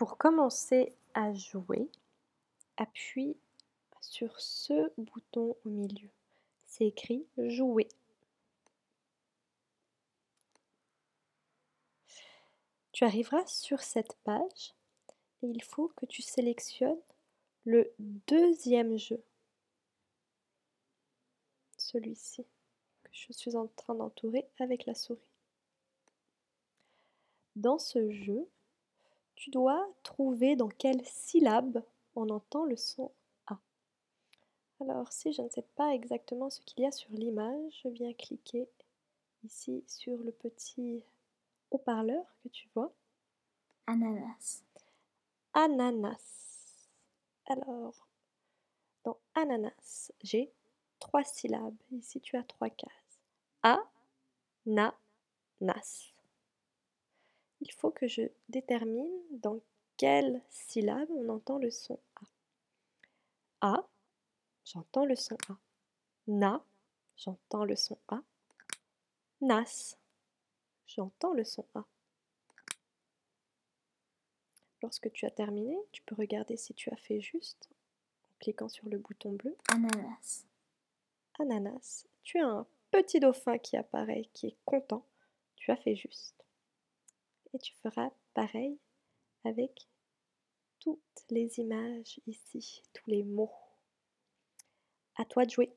Pour commencer à jouer, appuie sur ce bouton au milieu. C'est écrit jouer. Tu arriveras sur cette page et il faut que tu sélectionnes le deuxième jeu. Celui-ci que je suis en train d'entourer avec la souris. Dans ce jeu, tu dois trouver dans quelle syllabe on entend le son A. Alors si je ne sais pas exactement ce qu'il y a sur l'image, je viens cliquer ici sur le petit haut-parleur que tu vois. Ananas. Ananas. Alors, dans ananas, j'ai trois syllabes. Ici, tu as trois cases. A, na, nas. Il faut que je détermine dans quelle syllabe on entend le son A. A, j'entends le son A. Na, j'entends le son A. Nas, j'entends le son A. Lorsque tu as terminé, tu peux regarder si tu as fait juste en cliquant sur le bouton bleu. Ananas. Ananas. Tu as un petit dauphin qui apparaît, qui est content. Tu as fait juste. Et tu feras pareil avec toutes les images ici, tous les mots. À toi de jouer.